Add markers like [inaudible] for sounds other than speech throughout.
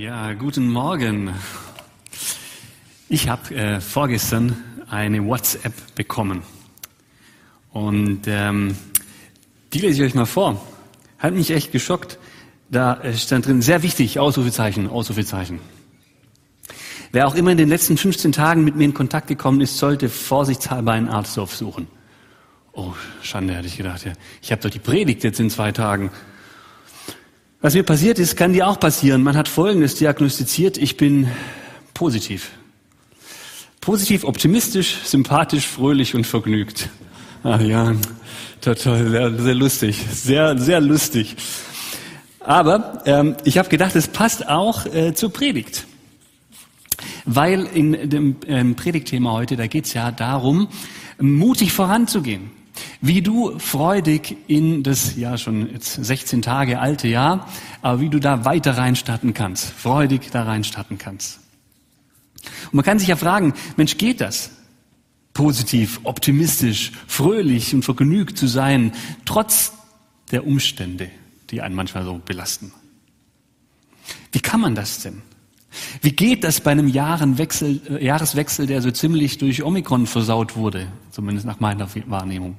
Ja, guten Morgen. Ich habe äh, vorgestern eine WhatsApp bekommen und ähm, die lese ich euch mal vor. Hat mich echt geschockt. Da stand drin, sehr wichtig, Ausrufezeichen, Ausrufezeichen. Wer auch immer in den letzten 15 Tagen mit mir in Kontakt gekommen ist, sollte vorsichtshalber einen Arzt aufsuchen. Oh, Schande, hatte ich gedacht. Ja. Ich habe doch die Predigt jetzt in zwei Tagen. Was mir passiert ist, kann dir auch passieren. Man hat Folgendes diagnostiziert. Ich bin positiv. Positiv, optimistisch, sympathisch, fröhlich und vergnügt. Ach ja, total, sehr, sehr lustig. Sehr, sehr lustig. Aber ähm, ich habe gedacht, es passt auch äh, zur Predigt. Weil in dem ähm, Predigtthema heute, da geht es ja darum, mutig voranzugehen. Wie du freudig in das ja schon jetzt 16 Tage alte Jahr, aber wie du da weiter reinstarten kannst, freudig da reinstarten kannst. Und man kann sich ja fragen, Mensch, geht das? Positiv, optimistisch, fröhlich und vergnügt zu sein, trotz der Umstände, die einen manchmal so belasten. Wie kann man das denn? Wie geht das bei einem äh, Jahreswechsel, der so ziemlich durch Omikron versaut wurde, zumindest nach meiner Wahrnehmung?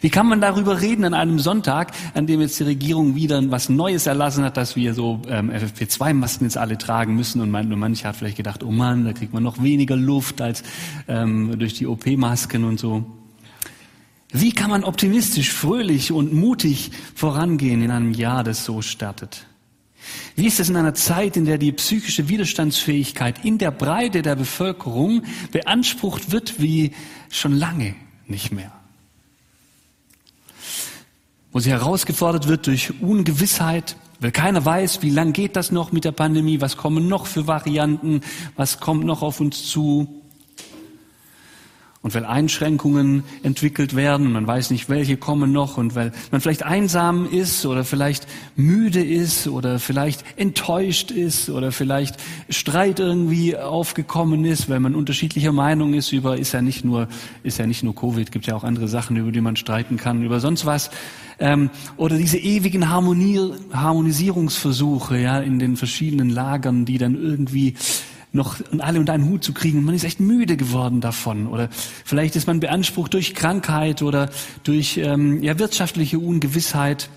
Wie kann man darüber reden an einem Sonntag, an dem jetzt die Regierung wieder was Neues erlassen hat, dass wir so ähm, FFP2-Masken jetzt alle tragen müssen und man, manche hat vielleicht gedacht, oh Mann, da kriegt man noch weniger Luft als ähm, durch die OP-Masken und so. Wie kann man optimistisch, fröhlich und mutig vorangehen in einem Jahr, das so startet? Wie ist es in einer Zeit, in der die psychische Widerstandsfähigkeit in der Breite der Bevölkerung beansprucht wird wie schon lange nicht mehr? Wo sie herausgefordert wird durch Ungewissheit, weil keiner weiß, wie lang geht das noch mit der Pandemie, was kommen noch für Varianten, was kommt noch auf uns zu. Und weil Einschränkungen entwickelt werden, man weiß nicht, welche kommen noch, und weil man vielleicht einsam ist oder vielleicht müde ist oder vielleicht enttäuscht ist oder vielleicht Streit irgendwie aufgekommen ist, weil man unterschiedlicher Meinung ist über, ist ja nicht nur, ist ja nicht nur Covid, gibt ja auch andere Sachen, über die man streiten kann, über sonst was. Ähm, oder diese ewigen Harmonier Harmonisierungsversuche, ja, in den verschiedenen Lagern, die dann irgendwie noch alle unter einen Hut zu kriegen. Man ist echt müde geworden davon. Oder vielleicht ist man beansprucht durch Krankheit oder durch ähm, ja, wirtschaftliche Ungewissheit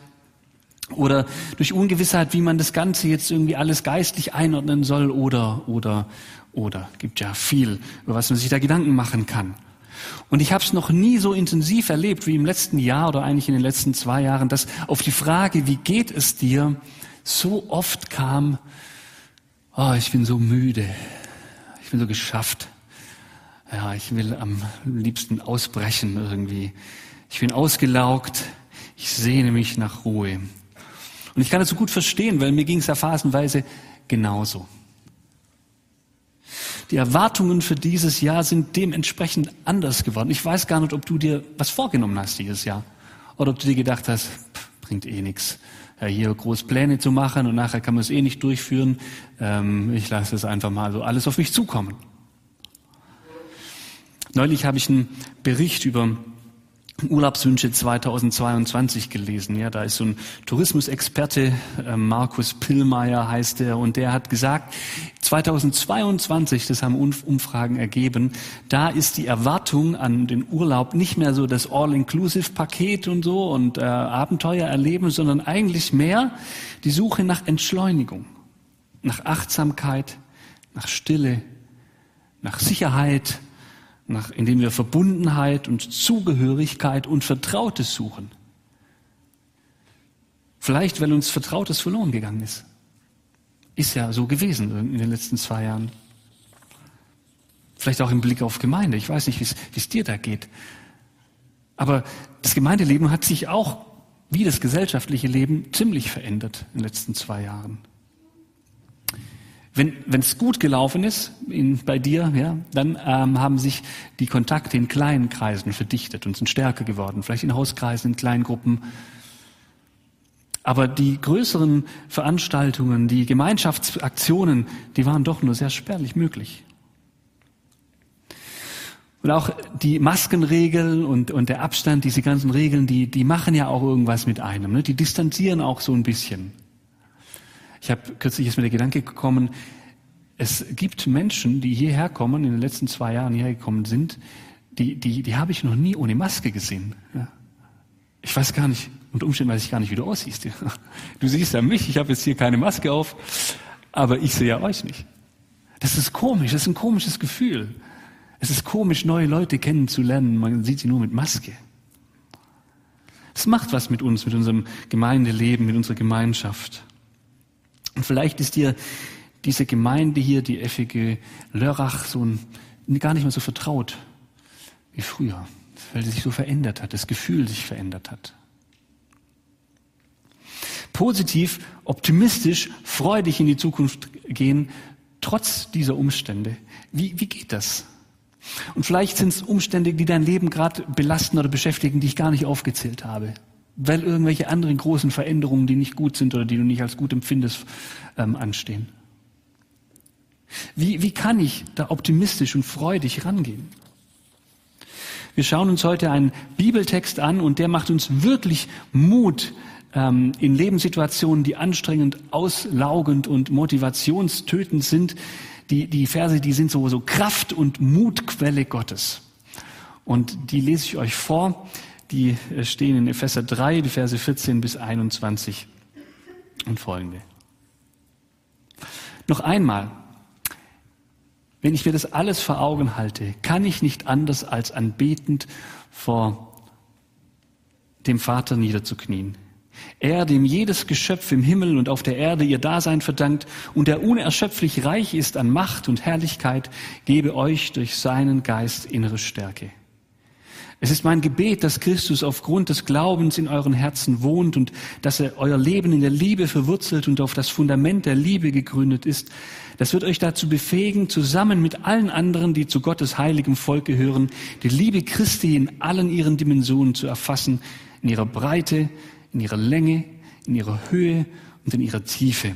oder durch Ungewissheit, wie man das Ganze jetzt irgendwie alles geistlich einordnen soll oder, oder, oder. Gibt ja viel, über was man sich da Gedanken machen kann. Und ich habe es noch nie so intensiv erlebt wie im letzten Jahr oder eigentlich in den letzten zwei Jahren, dass auf die Frage, wie geht es dir, so oft kam, oh, ich bin so müde, ich bin so geschafft. Ja, ich will am liebsten ausbrechen irgendwie. Ich bin ausgelaugt, ich sehne mich nach Ruhe. Und ich kann das so gut verstehen, weil mir ging es ja phasenweise genauso. Die Erwartungen für dieses Jahr sind dementsprechend anders geworden. Ich weiß gar nicht, ob du dir was vorgenommen hast dieses Jahr. Oder ob du dir gedacht hast, pff, bringt eh nichts hier groß Pläne zu machen und nachher kann man es eh nicht durchführen. Ähm, ich lasse es einfach mal so alles auf mich zukommen. Neulich habe ich einen Bericht über Urlaubswünsche 2022 gelesen. Ja, da ist so ein Tourismusexperte, äh, Markus Pillmeier heißt er, und der hat gesagt, 2022, das haben Umfragen ergeben, da ist die Erwartung an den Urlaub nicht mehr so das All-Inclusive-Paket und so und äh, Abenteuer erleben, sondern eigentlich mehr die Suche nach Entschleunigung, nach Achtsamkeit, nach Stille, nach Sicherheit, nach, indem wir Verbundenheit und Zugehörigkeit und Vertrautes suchen. Vielleicht, weil uns Vertrautes verloren gegangen ist. Ist ja so gewesen in den letzten zwei Jahren. Vielleicht auch im Blick auf Gemeinde. Ich weiß nicht, wie es dir da geht. Aber das Gemeindeleben hat sich auch, wie das gesellschaftliche Leben, ziemlich verändert in den letzten zwei Jahren. Wenn es gut gelaufen ist in, bei dir, ja, dann ähm, haben sich die Kontakte in kleinen Kreisen verdichtet und sind stärker geworden, vielleicht in Hauskreisen, in kleinen Gruppen. Aber die größeren Veranstaltungen, die Gemeinschaftsaktionen, die waren doch nur sehr spärlich möglich. Und auch die Maskenregeln und, und der Abstand, diese ganzen Regeln, die, die machen ja auch irgendwas mit einem. Ne? Die distanzieren auch so ein bisschen. Ich habe kürzlich ist mir der Gedanke gekommen, es gibt Menschen, die hierher kommen, in den letzten zwei Jahren hierher gekommen sind, die, die, die habe ich noch nie ohne Maske gesehen. Ja. Ich weiß gar nicht, unter Umständen weiß ich gar nicht, wie du aussiehst. Du siehst ja mich, ich habe jetzt hier keine Maske auf, aber ich sehe ja euch nicht. Das ist komisch, das ist ein komisches Gefühl. Es ist komisch, neue Leute kennenzulernen, man sieht sie nur mit Maske. Es macht was mit uns, mit unserem Gemeindeleben, mit unserer Gemeinschaft. Und vielleicht ist dir diese Gemeinde hier, die effige Lörrach, so ein, gar nicht mehr so vertraut wie früher, weil sie sich so verändert hat, das Gefühl sich verändert hat. Positiv, optimistisch, freudig in die Zukunft gehen, trotz dieser Umstände. Wie, wie geht das? Und vielleicht sind es Umstände, die dein Leben gerade belasten oder beschäftigen, die ich gar nicht aufgezählt habe. Weil irgendwelche anderen großen Veränderungen, die nicht gut sind oder die du nicht als gut empfindest, ähm, anstehen. Wie, wie kann ich da optimistisch und freudig rangehen? Wir schauen uns heute einen Bibeltext an und der macht uns wirklich Mut ähm, in Lebenssituationen, die anstrengend, auslaugend und motivationstötend sind. Die, die Verse, die sind so, so Kraft und Mutquelle Gottes. Und die lese ich euch vor. Die äh, stehen in Epheser 3, die Verse 14 bis 21 und folgende. Noch einmal, wenn ich mir das alles vor Augen halte, kann ich nicht anders als anbetend vor dem Vater niederzuknien. Er, dem jedes Geschöpf im Himmel und auf der Erde ihr Dasein verdankt und der unerschöpflich reich ist an Macht und Herrlichkeit, gebe euch durch seinen Geist innere Stärke. Es ist mein Gebet, dass Christus aufgrund des Glaubens in euren Herzen wohnt und dass er euer Leben in der Liebe verwurzelt und auf das Fundament der Liebe gegründet ist. Das wird euch dazu befähigen, zusammen mit allen anderen, die zu Gottes heiligem Volk gehören, die Liebe Christi in allen ihren Dimensionen zu erfassen, in ihrer Breite, in ihrer Länge, in ihrer Höhe und in ihrer Tiefe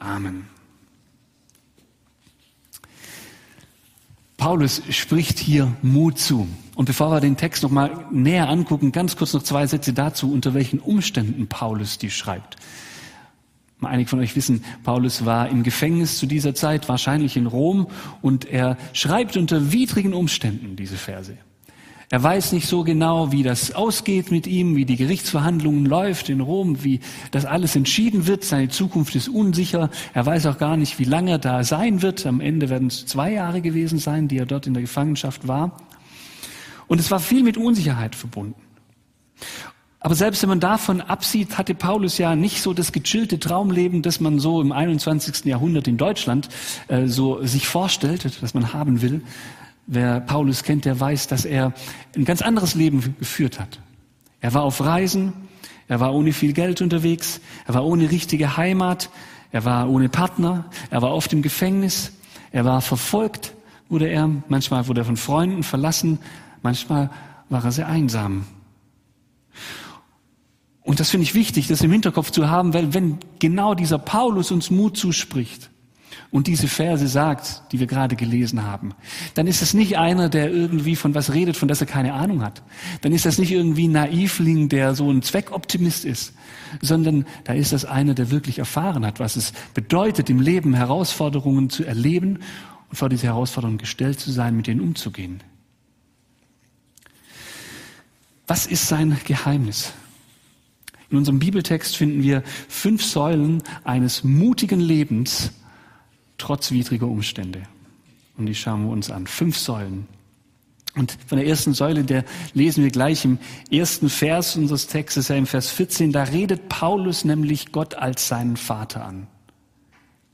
Amen. Paulus spricht hier Mut zu. Und bevor wir den Text noch mal näher angucken, ganz kurz noch zwei Sätze dazu, unter welchen Umständen Paulus die schreibt. Einige von euch wissen, Paulus war im Gefängnis zu dieser Zeit, wahrscheinlich in Rom, und er schreibt unter widrigen Umständen diese Verse. Er weiß nicht so genau, wie das ausgeht mit ihm, wie die Gerichtsverhandlungen läuft in Rom, wie das alles entschieden wird. Seine Zukunft ist unsicher. Er weiß auch gar nicht, wie lange er da sein wird. Am Ende werden es zwei Jahre gewesen sein, die er dort in der Gefangenschaft war. Und es war viel mit Unsicherheit verbunden. Aber selbst wenn man davon absieht, hatte Paulus ja nicht so das gechillte Traumleben, das man so im 21. Jahrhundert in Deutschland äh, so sich vorstellt, das man haben will, Wer Paulus kennt, der weiß, dass er ein ganz anderes Leben geführt hat. Er war auf Reisen, er war ohne viel Geld unterwegs, er war ohne richtige Heimat, er war ohne Partner, er war oft im Gefängnis, er war verfolgt, wurde er, manchmal wurde er von Freunden verlassen, manchmal war er sehr einsam. Und das finde ich wichtig, das im Hinterkopf zu haben, weil wenn genau dieser Paulus uns Mut zuspricht, und diese Verse sagt, die wir gerade gelesen haben, dann ist es nicht einer, der irgendwie von was redet, von das er keine Ahnung hat. Dann ist das nicht irgendwie ein Naivling, der so ein Zweckoptimist ist, sondern da ist das einer, der wirklich erfahren hat, was es bedeutet, im Leben Herausforderungen zu erleben und vor diese Herausforderungen gestellt zu sein, mit denen umzugehen. Was ist sein Geheimnis? In unserem Bibeltext finden wir fünf Säulen eines mutigen Lebens, trotz widriger Umstände. Und die schauen wir uns an. Fünf Säulen. Und von der ersten Säule, der lesen wir gleich im ersten Vers unseres Textes, ja im Vers 14, da redet Paulus nämlich Gott als seinen Vater an.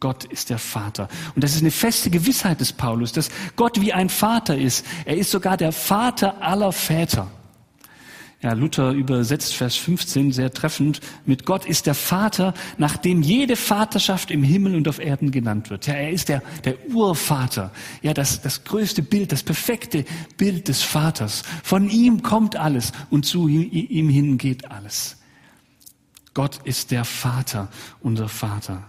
Gott ist der Vater. Und das ist eine feste Gewissheit des Paulus, dass Gott wie ein Vater ist. Er ist sogar der Vater aller Väter. Ja, Luther übersetzt Vers 15 sehr treffend mit Gott ist der Vater, nach dem jede Vaterschaft im Himmel und auf Erden genannt wird. Ja, er ist der, der Urvater. Ja, das, das größte Bild, das perfekte Bild des Vaters. Von ihm kommt alles und zu ihm hin geht alles. Gott ist der Vater, unser Vater.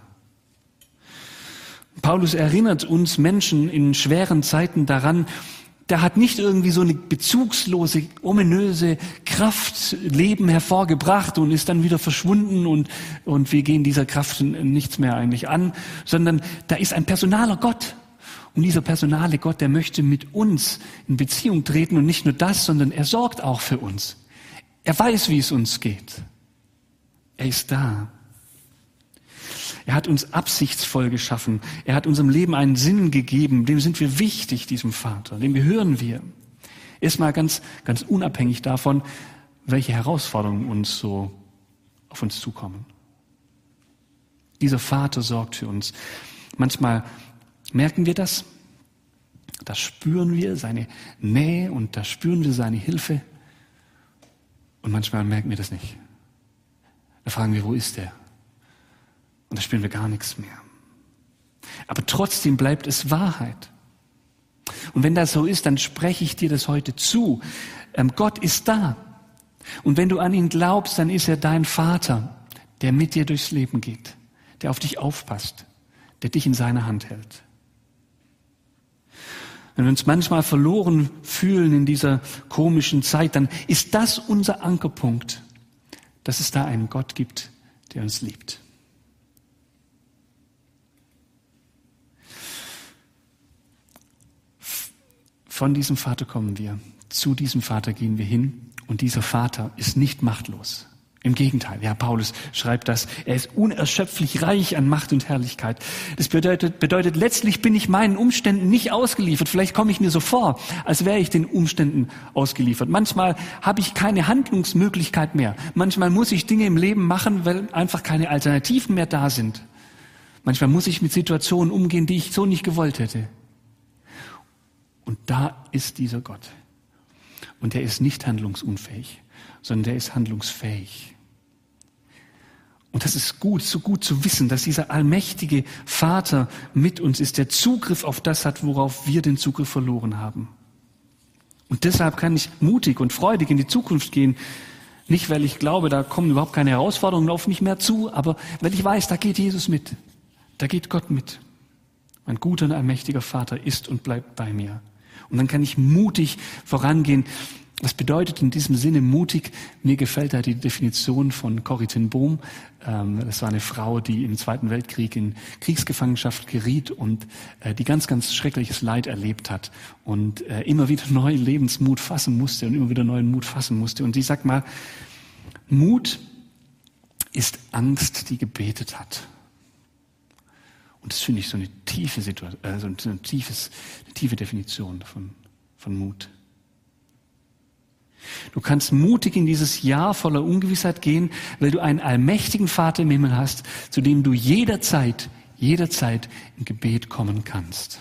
Paulus erinnert uns Menschen in schweren Zeiten daran, der hat nicht irgendwie so eine bezugslose, ominöse Kraft Leben hervorgebracht und ist dann wieder verschwunden und, und wir gehen dieser Kraft nichts mehr eigentlich an, sondern da ist ein personaler Gott. Und dieser personale Gott, der möchte mit uns in Beziehung treten und nicht nur das, sondern er sorgt auch für uns. Er weiß, wie es uns geht. Er ist da. Er hat uns absichtsvoll geschaffen. Er hat unserem Leben einen Sinn gegeben. Dem sind wir wichtig, diesem Vater. Dem gehören wir. Erstmal ganz, ganz unabhängig davon, welche Herausforderungen uns so auf uns zukommen. Dieser Vater sorgt für uns. Manchmal merken wir das. Da spüren wir seine Nähe und da spüren wir seine Hilfe. Und manchmal merken wir das nicht. Da fragen wir, wo ist er? Und da spüren wir gar nichts mehr. Aber trotzdem bleibt es Wahrheit. Und wenn das so ist, dann spreche ich dir das heute zu. Ähm, Gott ist da. Und wenn du an ihn glaubst, dann ist er dein Vater, der mit dir durchs Leben geht, der auf dich aufpasst, der dich in seiner Hand hält. Wenn wir uns manchmal verloren fühlen in dieser komischen Zeit, dann ist das unser Ankerpunkt, dass es da einen Gott gibt, der uns liebt. Von diesem Vater kommen wir. Zu diesem Vater gehen wir hin. Und dieser Vater ist nicht machtlos. Im Gegenteil, ja, Paulus schreibt das. Er ist unerschöpflich reich an Macht und Herrlichkeit. Das bedeutet, bedeutet, letztlich bin ich meinen Umständen nicht ausgeliefert. Vielleicht komme ich mir so vor, als wäre ich den Umständen ausgeliefert. Manchmal habe ich keine Handlungsmöglichkeit mehr. Manchmal muss ich Dinge im Leben machen, weil einfach keine Alternativen mehr da sind. Manchmal muss ich mit Situationen umgehen, die ich so nicht gewollt hätte. Und da ist dieser Gott. Und der ist nicht handlungsunfähig, sondern der ist handlungsfähig. Und das ist gut, so gut zu wissen, dass dieser allmächtige Vater mit uns ist, der Zugriff auf das hat, worauf wir den Zugriff verloren haben. Und deshalb kann ich mutig und freudig in die Zukunft gehen. Nicht, weil ich glaube, da kommen überhaupt keine Herausforderungen auf mich mehr zu, aber weil ich weiß, da geht Jesus mit. Da geht Gott mit. Mein guter und allmächtiger Vater ist und bleibt bei mir. Und dann kann ich mutig vorangehen. Was bedeutet in diesem Sinne mutig? Mir gefällt da die Definition von Corrie ten Boom. Ähm, das war eine Frau, die im Zweiten Weltkrieg in Kriegsgefangenschaft geriet und äh, die ganz, ganz schreckliches Leid erlebt hat und äh, immer wieder [laughs] neuen Lebensmut fassen musste und immer wieder neuen Mut fassen musste. Und sie sagt mal, Mut ist Angst, die gebetet hat. Und das finde ich so eine tiefe Situation, also eine, tiefes, eine tiefe Definition von, von Mut. Du kannst mutig in dieses Jahr voller Ungewissheit gehen, weil du einen allmächtigen Vater im Himmel hast, zu dem du jederzeit, jederzeit im Gebet kommen kannst.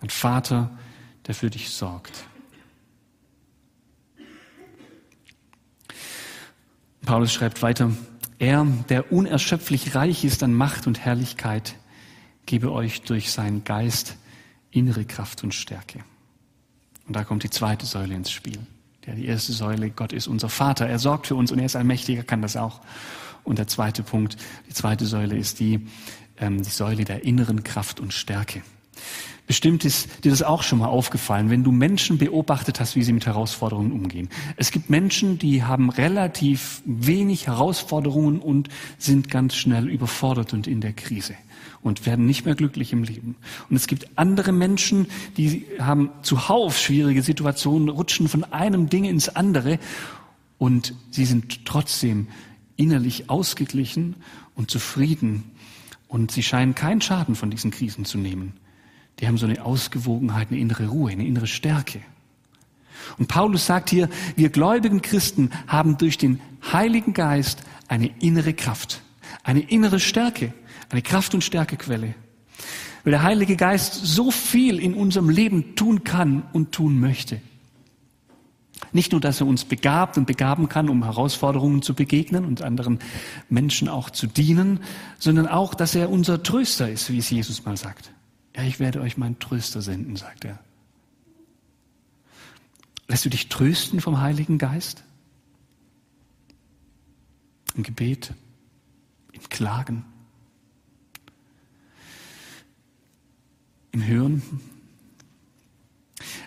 Ein Vater, der für dich sorgt. Paulus schreibt weiter, er, der unerschöpflich reich ist an Macht und Herrlichkeit, gebe euch durch seinen Geist innere Kraft und Stärke. Und da kommt die zweite Säule ins Spiel. Der, die erste Säule, Gott ist unser Vater. Er sorgt für uns und er ist allmächtiger, kann das auch. Und der zweite Punkt, die zweite Säule ist die, ähm, die Säule der inneren Kraft und Stärke. Bestimmt ist dir das auch schon mal aufgefallen, wenn du Menschen beobachtet hast, wie sie mit Herausforderungen umgehen. Es gibt Menschen, die haben relativ wenig Herausforderungen und sind ganz schnell überfordert und in der Krise und werden nicht mehr glücklich im Leben. Und es gibt andere Menschen, die haben zuhauf schwierige Situationen, rutschen von einem Ding ins andere und sie sind trotzdem innerlich ausgeglichen und zufrieden und sie scheinen keinen Schaden von diesen Krisen zu nehmen die haben so eine Ausgewogenheit, eine innere Ruhe, eine innere Stärke. Und Paulus sagt hier, wir gläubigen Christen haben durch den Heiligen Geist eine innere Kraft, eine innere Stärke, eine Kraft- und Stärkequelle. Weil der Heilige Geist so viel in unserem Leben tun kann und tun möchte. Nicht nur, dass er uns begabt und begaben kann, um Herausforderungen zu begegnen und anderen Menschen auch zu dienen, sondern auch, dass er unser Tröster ist, wie es Jesus mal sagt. Ja, ich werde euch meinen Tröster senden, sagt er. Lässt du dich trösten vom Heiligen Geist? Im Gebet, im Klagen, im Hören.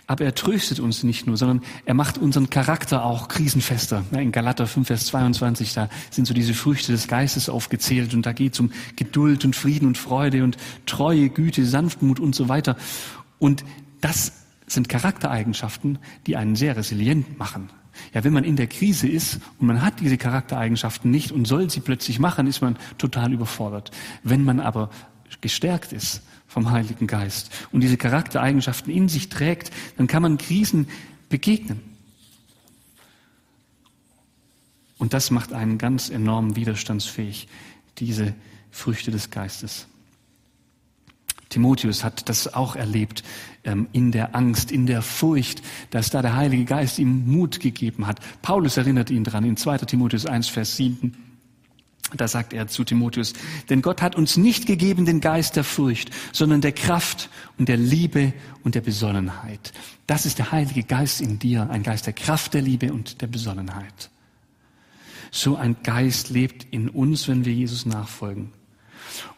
Aber er tröstet uns nicht nur, sondern er macht unseren Charakter auch krisenfester. In Galater 5, Vers 22, da sind so diese Früchte des Geistes aufgezählt und da geht es um Geduld und Frieden und Freude und Treue, Güte, Sanftmut und so weiter. Und das sind Charaktereigenschaften, die einen sehr resilient machen. Ja, wenn man in der Krise ist und man hat diese Charaktereigenschaften nicht und soll sie plötzlich machen, ist man total überfordert. Wenn man aber gestärkt ist vom Heiligen Geist und diese Charaktereigenschaften in sich trägt, dann kann man Krisen begegnen. Und das macht einen ganz enorm widerstandsfähig, diese Früchte des Geistes. Timotheus hat das auch erlebt ähm, in der Angst, in der Furcht, dass da der Heilige Geist ihm Mut gegeben hat. Paulus erinnert ihn dran in 2. Timotheus 1, Vers 7. Da sagt er zu Timotheus, denn Gott hat uns nicht gegeben den Geist der Furcht, sondern der Kraft und der Liebe und der Besonnenheit. Das ist der Heilige Geist in dir, ein Geist der Kraft, der Liebe und der Besonnenheit. So ein Geist lebt in uns, wenn wir Jesus nachfolgen.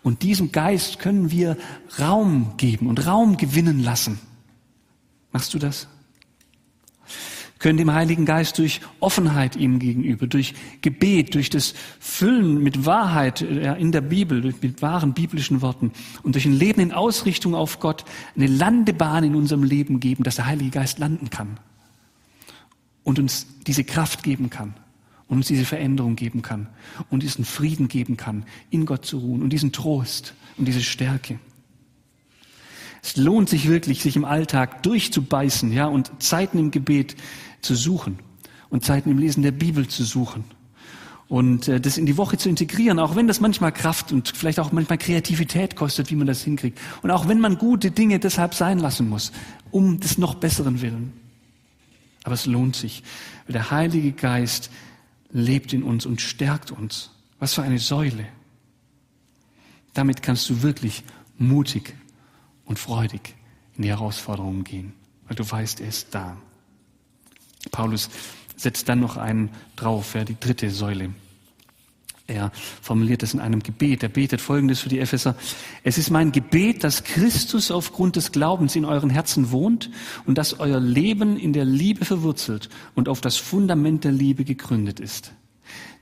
Und diesem Geist können wir Raum geben und Raum gewinnen lassen. Machst du das? Können dem Heiligen Geist durch Offenheit ihm gegenüber, durch Gebet, durch das Füllen mit Wahrheit in der Bibel, mit wahren biblischen Worten und durch ein Leben in Ausrichtung auf Gott eine Landebahn in unserem Leben geben, dass der Heilige Geist landen kann und uns diese Kraft geben kann und uns diese Veränderung geben kann und diesen Frieden geben kann, in Gott zu ruhen und diesen Trost und diese Stärke. Es lohnt sich wirklich, sich im Alltag durchzubeißen, ja, und Zeiten im Gebet zu suchen und Zeiten im Lesen der Bibel zu suchen und äh, das in die Woche zu integrieren, auch wenn das manchmal Kraft und vielleicht auch manchmal Kreativität kostet, wie man das hinkriegt. Und auch wenn man gute Dinge deshalb sein lassen muss, um des noch Besseren willen. Aber es lohnt sich, weil der Heilige Geist lebt in uns und stärkt uns. Was für eine Säule. Damit kannst du wirklich mutig und freudig in die Herausforderungen gehen, weil du weißt, er ist da. Paulus setzt dann noch einen drauf, ja, die dritte Säule. Er formuliert es in einem Gebet. Er betet Folgendes für die Epheser. Es ist mein Gebet, dass Christus aufgrund des Glaubens in euren Herzen wohnt und dass euer Leben in der Liebe verwurzelt und auf das Fundament der Liebe gegründet ist.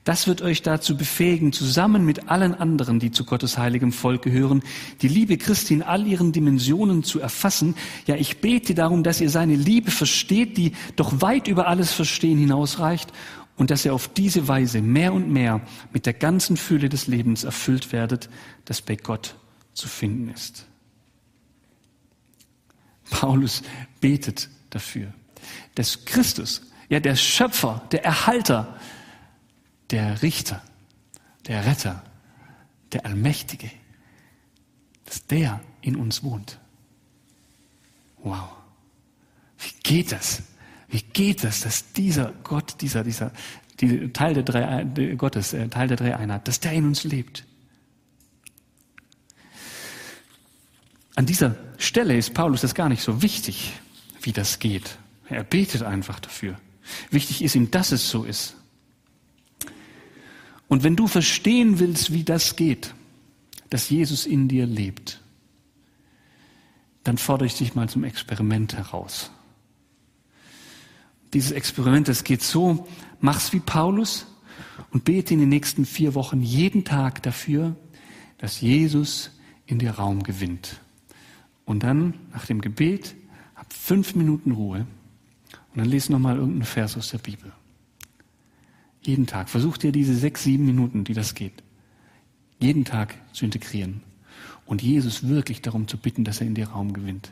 Das wird euch dazu befähigen, zusammen mit allen anderen, die zu Gottes heiligem Volk gehören, die Liebe Christi in all ihren Dimensionen zu erfassen. Ja, ich bete darum, dass ihr seine Liebe versteht, die doch weit über alles Verstehen hinausreicht und dass ihr auf diese Weise mehr und mehr mit der ganzen Fülle des Lebens erfüllt werdet, das bei Gott zu finden ist. Paulus betet dafür, dass Christus, ja der Schöpfer, der Erhalter, der Richter, der Retter, der Allmächtige, dass der in uns wohnt. Wow. Wie geht das? Wie geht das, dass dieser Gott, dieser, dieser, die, Teil der drei, der Gottes, äh, Teil der drei Einheit, dass der in uns lebt? An dieser Stelle ist Paulus das gar nicht so wichtig, wie das geht. Er betet einfach dafür. Wichtig ist ihm, dass es so ist. Und wenn du verstehen willst, wie das geht, dass Jesus in dir lebt, dann fordere ich dich mal zum Experiment heraus. Dieses Experiment, das geht so, mach's wie Paulus und bete in den nächsten vier Wochen jeden Tag dafür, dass Jesus in dir Raum gewinnt. Und dann, nach dem Gebet, hab fünf Minuten Ruhe und dann lese nochmal irgendeinen Vers aus der Bibel. Jeden Tag. Versuch dir diese sechs, sieben Minuten, die das geht, jeden Tag zu integrieren und Jesus wirklich darum zu bitten, dass er in dir Raum gewinnt.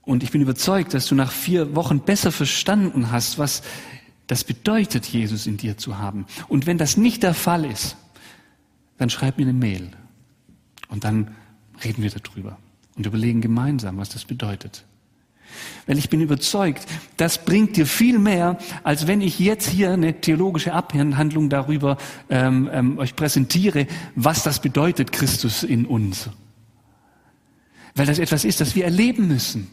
Und ich bin überzeugt, dass du nach vier Wochen besser verstanden hast, was das bedeutet, Jesus in dir zu haben. Und wenn das nicht der Fall ist, dann schreib mir eine Mail. Und dann reden wir darüber und überlegen gemeinsam, was das bedeutet. Weil ich bin überzeugt, das bringt dir viel mehr, als wenn ich jetzt hier eine theologische Abhandlung darüber ähm, ähm, euch präsentiere, was das bedeutet, Christus in uns. Weil das etwas ist, das wir erleben müssen.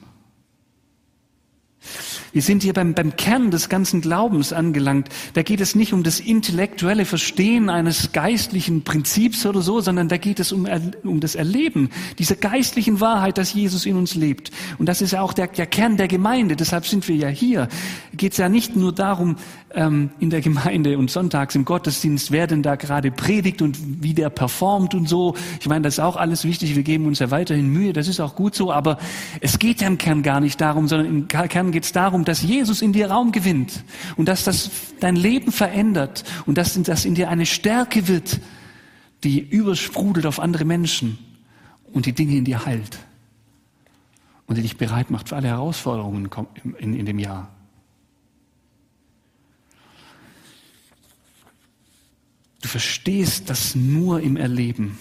Wir sind hier beim, beim Kern des ganzen Glaubens angelangt. Da geht es nicht um das intellektuelle Verstehen eines geistlichen Prinzips oder so, sondern da geht es um, um das Erleben dieser geistlichen Wahrheit, dass Jesus in uns lebt. Und das ist ja auch der, der Kern der Gemeinde. Deshalb sind wir ja hier. Geht es ja nicht nur darum, ähm, in der Gemeinde und sonntags im Gottesdienst, wer denn da gerade predigt und wie der performt und so. Ich meine, das ist auch alles wichtig. Wir geben uns ja weiterhin Mühe. Das ist auch gut so. Aber es geht ja im Kern gar nicht darum, sondern im Kern geht es darum, dass Jesus in dir Raum gewinnt und dass das dein Leben verändert und dass das in dir eine Stärke wird, die übersprudelt auf andere Menschen und die Dinge in dir heilt und die dich bereit macht für alle Herausforderungen in, in dem Jahr. Du verstehst das nur im Erleben.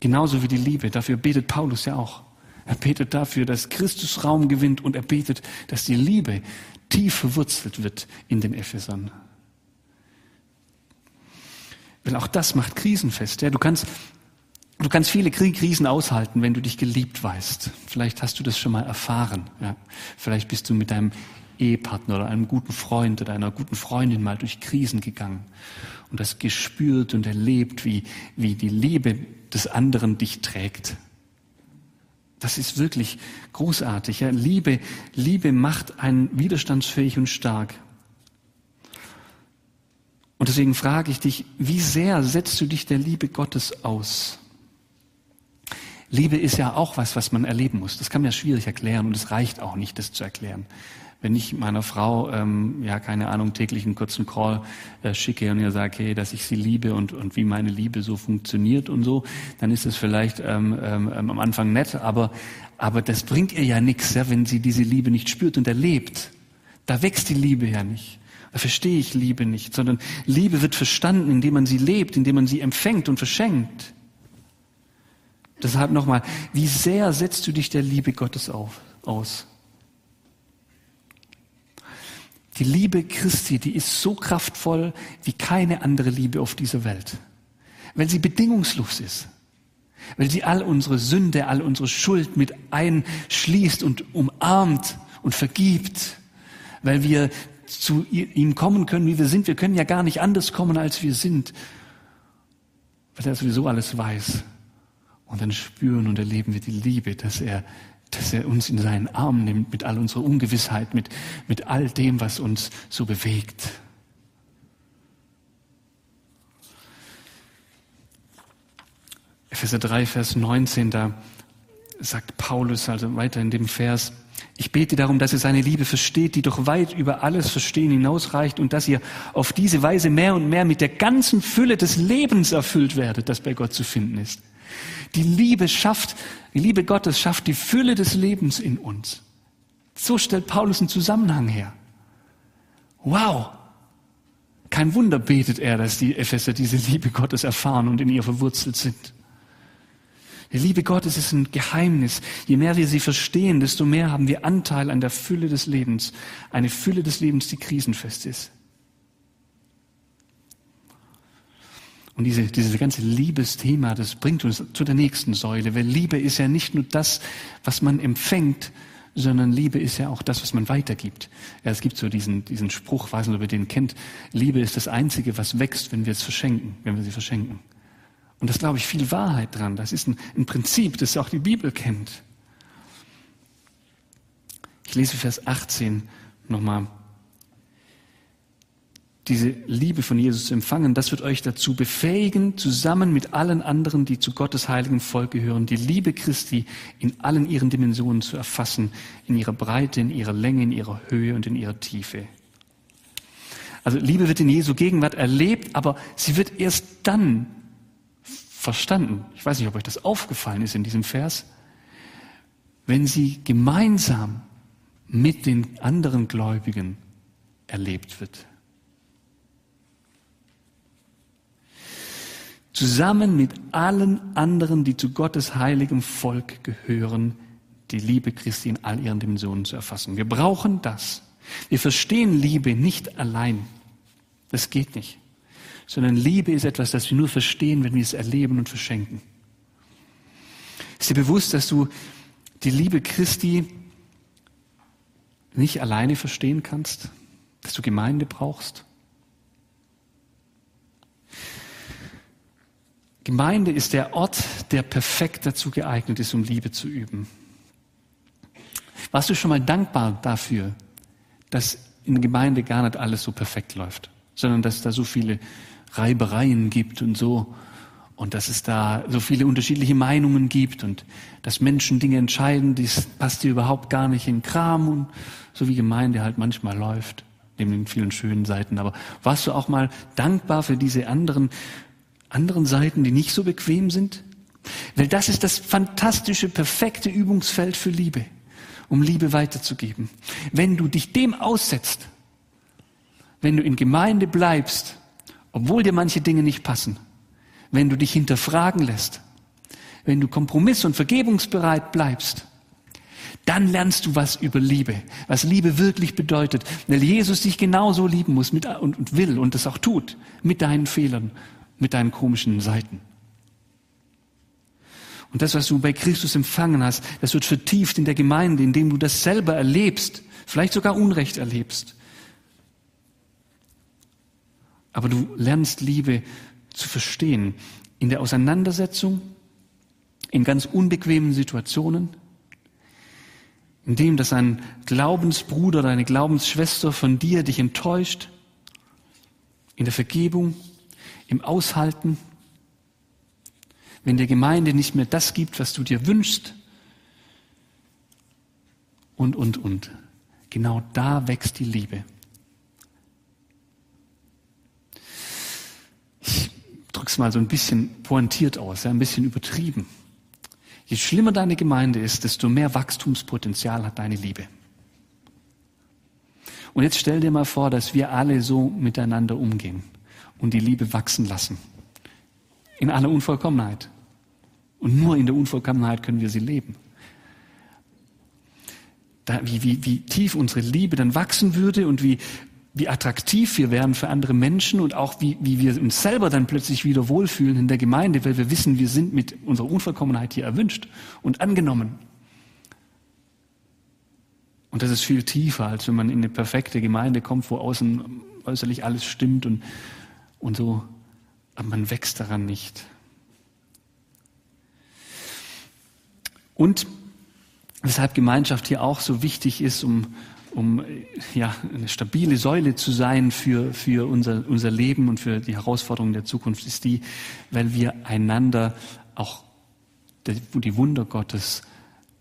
Genauso wie die Liebe. Dafür betet Paulus ja auch. Er betet dafür, dass Christus Raum gewinnt und er betet, dass die Liebe tief verwurzelt wird in den Ephesern. Weil auch das macht Krisen fest. Ja, du kannst, du kannst viele Krisen aushalten, wenn du dich geliebt weißt. Vielleicht hast du das schon mal erfahren. Ja. Vielleicht bist du mit deinem Ehepartner oder einem guten Freund oder einer guten Freundin mal durch Krisen gegangen und hast gespürt und erlebt, wie, wie die Liebe des anderen dich trägt das ist wirklich großartig. Ja? Liebe, Liebe macht einen widerstandsfähig und stark. Und deswegen frage ich dich, wie sehr setzt du dich der Liebe Gottes aus? Liebe ist ja auch was, was man erleben muss. Das kann man ja schwierig erklären und es reicht auch nicht, das zu erklären wenn ich meiner Frau, ähm, ja, keine Ahnung, täglich einen kurzen Call äh, schicke und ihr sage, hey, dass ich sie liebe und, und wie meine Liebe so funktioniert und so, dann ist es vielleicht ähm, ähm, am Anfang nett, aber, aber das bringt ihr ja nichts, ja, wenn sie diese Liebe nicht spürt und erlebt. Da wächst die Liebe ja nicht. Da verstehe ich Liebe nicht, sondern Liebe wird verstanden, indem man sie lebt, indem man sie empfängt und verschenkt. Deshalb nochmal, wie sehr setzt du dich der Liebe Gottes auf, aus? Die Liebe Christi, die ist so kraftvoll wie keine andere Liebe auf dieser Welt, weil sie bedingungslos ist, weil sie all unsere Sünde, all unsere Schuld mit einschließt und umarmt und vergibt, weil wir zu ihm kommen können, wie wir sind. Wir können ja gar nicht anders kommen, als wir sind, weil er sowieso alles weiß. Und dann spüren und erleben wir die Liebe, dass er dass er uns in seinen Arm nimmt mit all unserer Ungewissheit, mit, mit all dem, was uns so bewegt. Epheser 3, Vers 19, da sagt Paulus also weiter in dem Vers, ich bete darum, dass ihr seine Liebe versteht, die doch weit über alles Verstehen hinausreicht und dass ihr auf diese Weise mehr und mehr mit der ganzen Fülle des Lebens erfüllt werdet, das bei Gott zu finden ist. Die Liebe schafft, die Liebe Gottes schafft die Fülle des Lebens in uns. So stellt Paulus einen Zusammenhang her. Wow! Kein Wunder betet er, dass die Epheser diese Liebe Gottes erfahren und in ihr verwurzelt sind. Die Liebe Gottes ist ein Geheimnis. Je mehr wir sie verstehen, desto mehr haben wir Anteil an der Fülle des Lebens. Eine Fülle des Lebens, die krisenfest ist. Und diese, dieses ganze Liebesthema, das bringt uns zu der nächsten Säule, weil Liebe ist ja nicht nur das, was man empfängt, sondern Liebe ist ja auch das, was man weitergibt. Ja, es gibt so diesen, diesen Spruch, weiß nicht, ob ihr den kennt, Liebe ist das Einzige, was wächst, wenn wir es verschenken, wenn wir sie verschenken. Und das glaube ich viel Wahrheit dran. Das ist ein, ein Prinzip, das auch die Bibel kennt. Ich lese Vers 18 nochmal diese Liebe von Jesus zu empfangen, das wird euch dazu befähigen, zusammen mit allen anderen, die zu Gottes heiligen Volk gehören, die Liebe Christi in allen ihren Dimensionen zu erfassen, in ihrer Breite, in ihrer Länge, in ihrer Höhe und in ihrer Tiefe. Also Liebe wird in Jesu Gegenwart erlebt, aber sie wird erst dann verstanden. Ich weiß nicht, ob euch das aufgefallen ist in diesem Vers. Wenn sie gemeinsam mit den anderen Gläubigen erlebt wird. Zusammen mit allen anderen, die zu Gottes heiligem Volk gehören, die Liebe Christi in all ihren Dimensionen zu erfassen. Wir brauchen das. Wir verstehen Liebe nicht allein. Das geht nicht. Sondern Liebe ist etwas, das wir nur verstehen, wenn wir es erleben und verschenken. Ist dir bewusst, dass du die Liebe Christi nicht alleine verstehen kannst? Dass du Gemeinde brauchst? Gemeinde ist der Ort, der perfekt dazu geeignet ist, um Liebe zu üben. Warst du schon mal dankbar dafür, dass in der Gemeinde gar nicht alles so perfekt läuft, sondern dass da so viele Reibereien gibt und so und dass es da so viele unterschiedliche Meinungen gibt und dass Menschen Dinge entscheiden, das passt dir überhaupt gar nicht in Kram und so wie Gemeinde halt manchmal läuft, neben den vielen schönen Seiten. Aber warst du auch mal dankbar für diese anderen, anderen Seiten, die nicht so bequem sind? Weil das ist das fantastische, perfekte Übungsfeld für Liebe um Liebe weiterzugeben. Wenn du dich dem aussetzt, wenn du in Gemeinde bleibst, obwohl dir manche Dinge nicht passen, wenn du dich hinterfragen lässt, wenn du kompromiss- und vergebungsbereit bleibst, dann lernst du was über Liebe, was Liebe wirklich bedeutet, weil Jesus dich genauso lieben muss mit, und, und will und das auch tut, mit deinen Fehlern, mit deinen komischen Seiten. Und das, was du bei Christus empfangen hast, das wird vertieft in der Gemeinde, indem du das selber erlebst, vielleicht sogar Unrecht erlebst. Aber du lernst Liebe zu verstehen in der Auseinandersetzung, in ganz unbequemen Situationen, in dem, dass ein Glaubensbruder oder eine Glaubensschwester von dir dich enttäuscht, in der Vergebung, im Aushalten, wenn der Gemeinde nicht mehr das gibt, was du dir wünschst. Und, und, und. Genau da wächst die Liebe. Ich drücke es mal so ein bisschen pointiert aus, ja, ein bisschen übertrieben. Je schlimmer deine Gemeinde ist, desto mehr Wachstumspotenzial hat deine Liebe. Und jetzt stell dir mal vor, dass wir alle so miteinander umgehen und die Liebe wachsen lassen. In aller Unvollkommenheit. Und nur in der Unvollkommenheit können wir sie leben. Da, wie, wie, wie tief unsere Liebe dann wachsen würde und wie, wie attraktiv wir wären für andere Menschen und auch wie, wie wir uns selber dann plötzlich wieder wohlfühlen in der Gemeinde, weil wir wissen, wir sind mit unserer Unvollkommenheit hier erwünscht und angenommen. Und das ist viel tiefer, als wenn man in eine perfekte Gemeinde kommt, wo außen äußerlich alles stimmt und, und so, aber man wächst daran nicht. Und weshalb Gemeinschaft hier auch so wichtig ist, um, um ja, eine stabile Säule zu sein für, für unser, unser Leben und für die Herausforderungen der Zukunft, ist die, weil wir einander auch die Wunder Gottes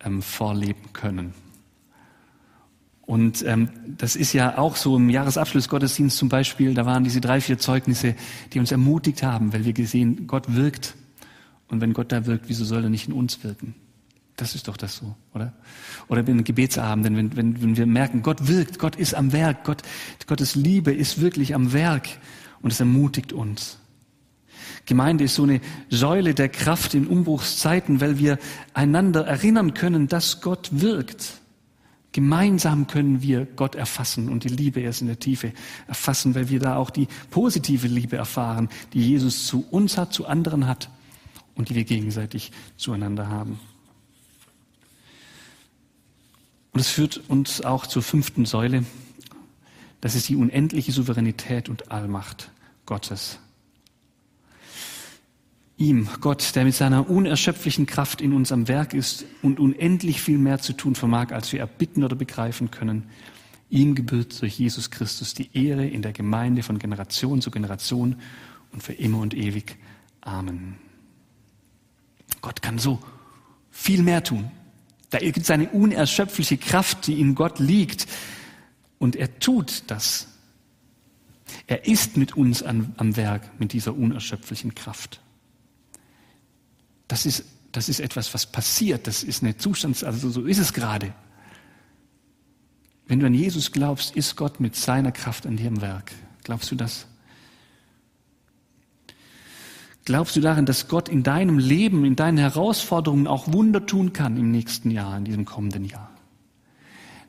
ähm, vorleben können. Und ähm, das ist ja auch so im Jahresabschluss Gottesdienst zum Beispiel, da waren diese drei, vier Zeugnisse, die uns ermutigt haben, weil wir gesehen, Gott wirkt. Und wenn Gott da wirkt, wieso soll er nicht in uns wirken? Das ist doch das so, oder? Oder in Gebetsabenden, wenn, wenn, wenn wir merken, Gott wirkt, Gott ist am Werk, Gott, Gottes Liebe ist wirklich am Werk und es ermutigt uns. Gemeinde ist so eine Säule der Kraft in Umbruchszeiten, weil wir einander erinnern können, dass Gott wirkt. Gemeinsam können wir Gott erfassen und die Liebe erst in der Tiefe erfassen, weil wir da auch die positive Liebe erfahren, die Jesus zu uns hat, zu anderen hat und die wir gegenseitig zueinander haben. Und es führt uns auch zur fünften Säule. Das ist die unendliche Souveränität und Allmacht Gottes. Ihm, Gott, der mit seiner unerschöpflichen Kraft in uns am Werk ist und unendlich viel mehr zu tun vermag, als wir erbitten oder begreifen können, ihm gebührt durch Jesus Christus die Ehre in der Gemeinde von Generation zu Generation und für immer und ewig. Amen. Gott kann so viel mehr tun. Da gibt es eine unerschöpfliche Kraft, die in Gott liegt. Und er tut das. Er ist mit uns an, am Werk mit dieser unerschöpflichen Kraft. Das ist, das ist etwas, was passiert. Das ist eine Zustands, also so ist es gerade. Wenn du an Jesus glaubst, ist Gott mit seiner Kraft an dir am Werk. Glaubst du das? Glaubst du daran, dass Gott in deinem Leben, in deinen Herausforderungen auch Wunder tun kann im nächsten Jahr, in diesem kommenden Jahr?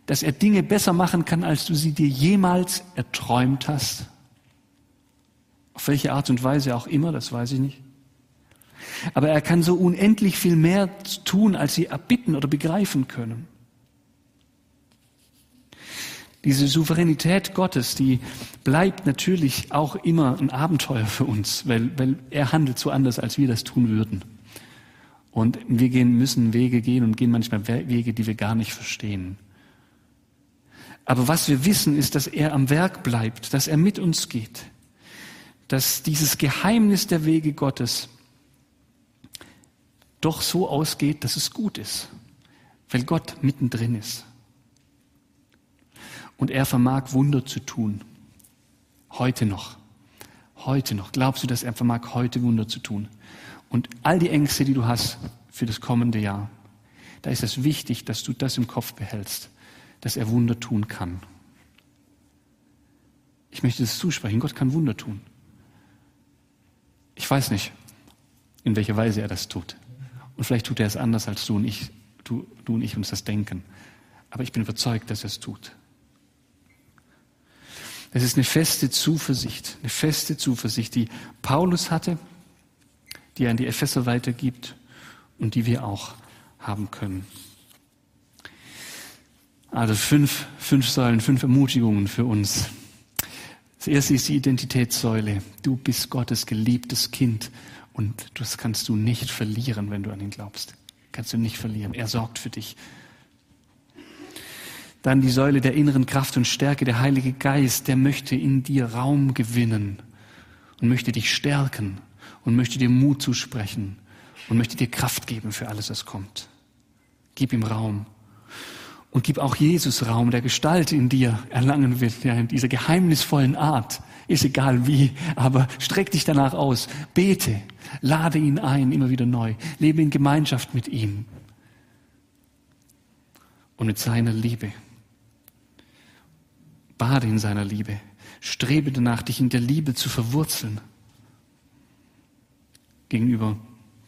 Dass er Dinge besser machen kann, als du sie dir jemals erträumt hast? Auf welche Art und Weise auch immer, das weiß ich nicht. Aber er kann so unendlich viel mehr tun, als sie erbitten oder begreifen können. Diese Souveränität Gottes, die bleibt natürlich auch immer ein Abenteuer für uns, weil, weil er handelt so anders, als wir das tun würden. Und wir gehen, müssen Wege gehen und gehen manchmal Wege, die wir gar nicht verstehen. Aber was wir wissen, ist, dass er am Werk bleibt, dass er mit uns geht, dass dieses Geheimnis der Wege Gottes doch so ausgeht, dass es gut ist, weil Gott mittendrin ist. Und er vermag Wunder zu tun. Heute noch. Heute noch. Glaubst du, dass er vermag heute Wunder zu tun? Und all die Ängste, die du hast für das kommende Jahr, da ist es wichtig, dass du das im Kopf behältst, dass er Wunder tun kann. Ich möchte das zusprechen. Gott kann Wunder tun. Ich weiß nicht, in welcher Weise er das tut. Und vielleicht tut er es anders, als du und ich, du, du und ich uns das denken. Aber ich bin überzeugt, dass er es tut. Es ist eine feste Zuversicht, eine feste Zuversicht, die Paulus hatte, die er an die Epheser weitergibt und die wir auch haben können. Also fünf, fünf Säulen, fünf Ermutigungen für uns. Das erste ist die Identitätssäule. Du bist Gottes geliebtes Kind und das kannst du nicht verlieren, wenn du an ihn glaubst. Kannst du nicht verlieren. Er sorgt für dich. Dann die Säule der inneren Kraft und Stärke, der Heilige Geist, der möchte in dir Raum gewinnen und möchte dich stärken und möchte dir Mut zusprechen und möchte dir Kraft geben für alles, was kommt. Gib ihm Raum. Und gib auch Jesus Raum, der Gestalt in dir erlangen wird, ja, in dieser geheimnisvollen Art. Ist egal wie, aber streck dich danach aus. Bete, lade ihn ein, immer wieder neu. Lebe in Gemeinschaft mit ihm und mit seiner Liebe. Bade in seiner Liebe. Strebe danach, dich in der Liebe zu verwurzeln. Gegenüber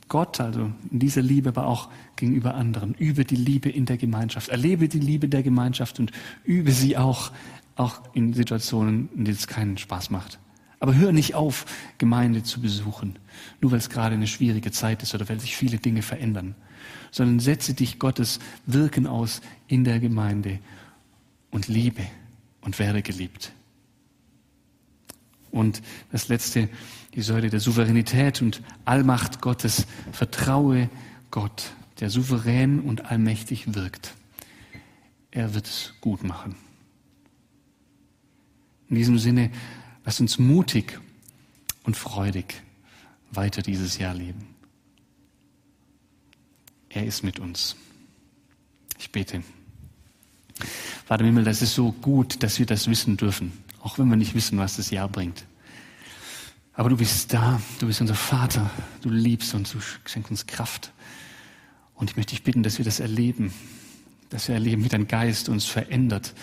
Gott, also in dieser Liebe, aber auch gegenüber anderen. Übe die Liebe in der Gemeinschaft. Erlebe die Liebe der Gemeinschaft und übe sie auch, auch in Situationen, in denen es keinen Spaß macht. Aber hör nicht auf, Gemeinde zu besuchen, nur weil es gerade eine schwierige Zeit ist oder weil sich viele Dinge verändern, sondern setze dich Gottes Wirken aus in der Gemeinde und liebe und werde geliebt. Und das letzte, die Säule der Souveränität und Allmacht Gottes. Vertraue Gott, der souverän und allmächtig wirkt. Er wird es gut machen. In diesem Sinne, lass uns mutig und freudig weiter dieses Jahr leben. Er ist mit uns. Ich bete. Vater im Himmel, das ist so gut, dass wir das wissen dürfen, auch wenn wir nicht wissen, was das Jahr bringt. Aber du bist da, du bist unser Vater, du liebst uns, du schenkst uns Kraft. Und ich möchte dich bitten, dass wir das erleben, dass wir erleben, wie dein Geist uns verändert,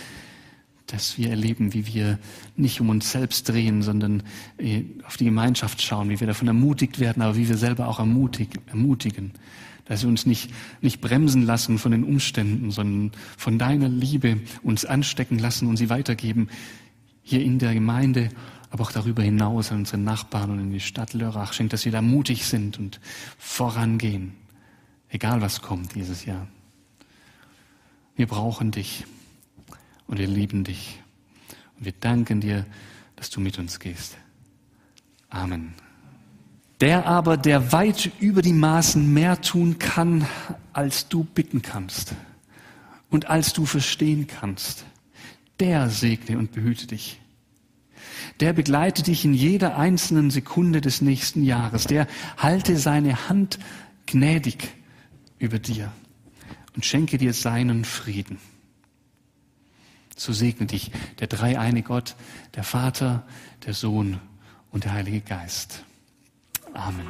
dass wir erleben, wie wir nicht um uns selbst drehen, sondern äh, auf die Gemeinschaft schauen, wie wir davon ermutigt werden, aber wie wir selber auch ermutigen dass wir uns nicht, nicht bremsen lassen von den Umständen, sondern von deiner Liebe uns anstecken lassen und sie weitergeben, hier in der Gemeinde, aber auch darüber hinaus an unsere Nachbarn und in die Stadt Lörrach. Schenkt, dass wir da mutig sind und vorangehen, egal was kommt dieses Jahr. Wir brauchen dich und wir lieben dich und wir danken dir, dass du mit uns gehst. Amen. Der aber, der weit über die Maßen mehr tun kann, als du bitten kannst und als du verstehen kannst, der segne und behüte dich. Der begleite dich in jeder einzelnen Sekunde des nächsten Jahres. Der halte seine Hand gnädig über dir und schenke dir seinen Frieden. So segne dich der dreieine Gott, der Vater, der Sohn und der Heilige Geist. Amen.